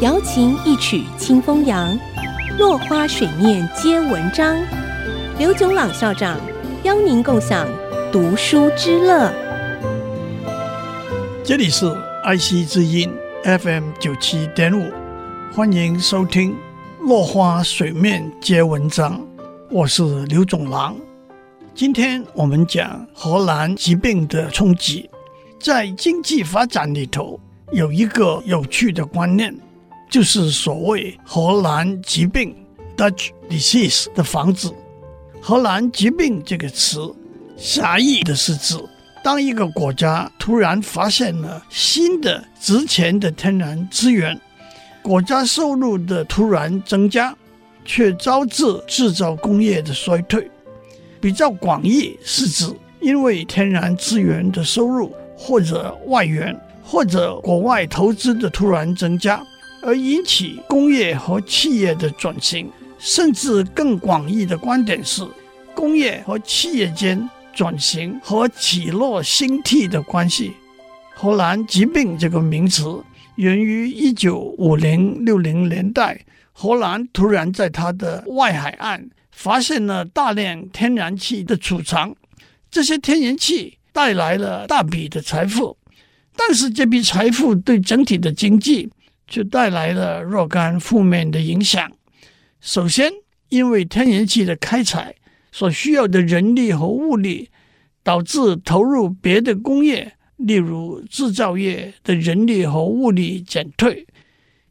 瑶琴一曲清风扬，落花水面皆文章。刘炯朗校长邀您共享读书之乐。这里是爱惜之音 FM 九七点五，欢迎收听《落花水面皆文章》，我是刘炯朗。今天我们讲荷兰疾病的冲击，在经济发展里头有一个有趣的观念，就是所谓荷兰疾病 （Dutch disease） 的防治。荷兰疾病这个词，狭义的是指，当一个国家突然发现了新的值钱的天然资源，国家收入的突然增加，却招致制造工业的衰退。比较广义是指，因为天然资源的收入或者外援或者国外投资的突然增加，而引起工业和企业的转型。甚至更广义的观点是，工业和企业间转型和起落兴替的关系。荷兰疾病这个名词源于一九五零六零年代，荷兰突然在它的外海岸发现了大量天然气的储藏，这些天然气带来了大笔的财富，但是这笔财富对整体的经济就带来了若干负面的影响。首先，因为天然气的开采所需要的人力和物力，导致投入别的工业，例如制造业的人力和物力减退。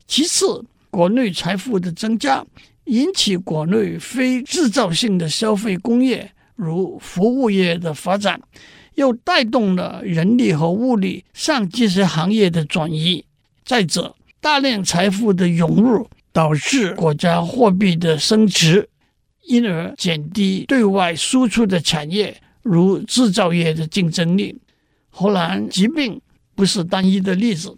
其次，国内财富的增加引起国内非制造性的消费工业，如服务业的发展，又带动了人力和物力向这些行业的转移。再者，大量财富的涌入。导致国家货币的升值，因而减低对外输出的产业，如制造业的竞争力。荷兰疾病不是单一的例子。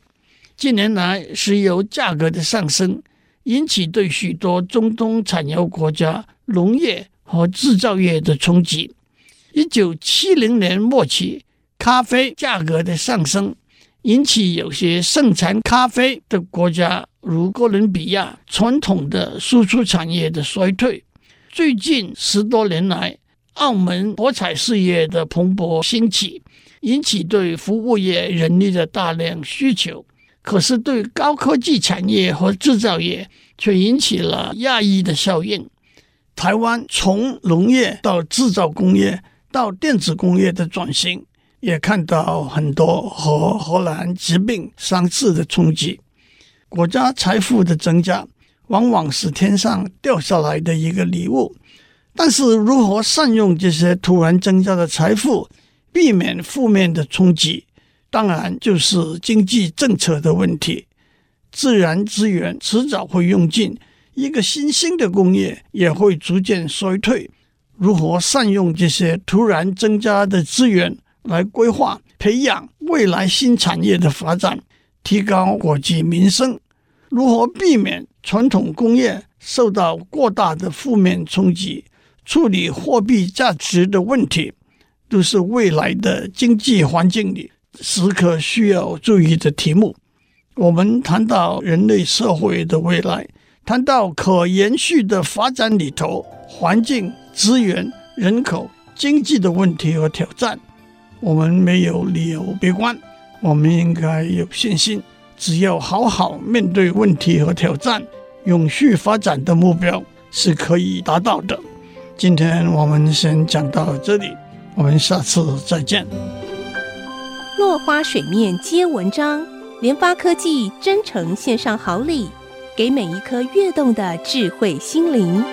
近年来，石油价格的上升引起对许多中东产油国家农业和制造业的冲击。一九七零年末期，咖啡价格的上升引起有些盛产咖啡的国家。如哥伦比亚传统的输出产业的衰退，最近十多年来，澳门博彩事业的蓬勃兴起，引起对服务业人力的大量需求。可是对高科技产业和制造业却引起了压抑的效应。台湾从农业到制造工业到电子工业的转型，也看到很多和荷兰疾病相似的冲击。国家财富的增加，往往是天上掉下来的一个礼物，但是如何善用这些突然增加的财富，避免负面的冲击，当然就是经济政策的问题。自然资源迟早会用尽，一个新兴的工业也会逐渐衰退。如何善用这些突然增加的资源，来规划培养未来新产业的发展？提高国计民生，如何避免传统工业受到过大的负面冲击？处理货币价值的问题，都是未来的经济环境里时刻需要注意的题目。我们谈到人类社会的未来，谈到可延续的发展里头，环境、资源、人口、经济的问题和挑战，我们没有理由悲观。我们应该有信心，只要好好面对问题和挑战，永续发展的目标是可以达到的。今天我们先讲到这里，我们下次再见。落花水面皆文章，联发科技真诚献上好礼，给每一颗跃动的智慧心灵。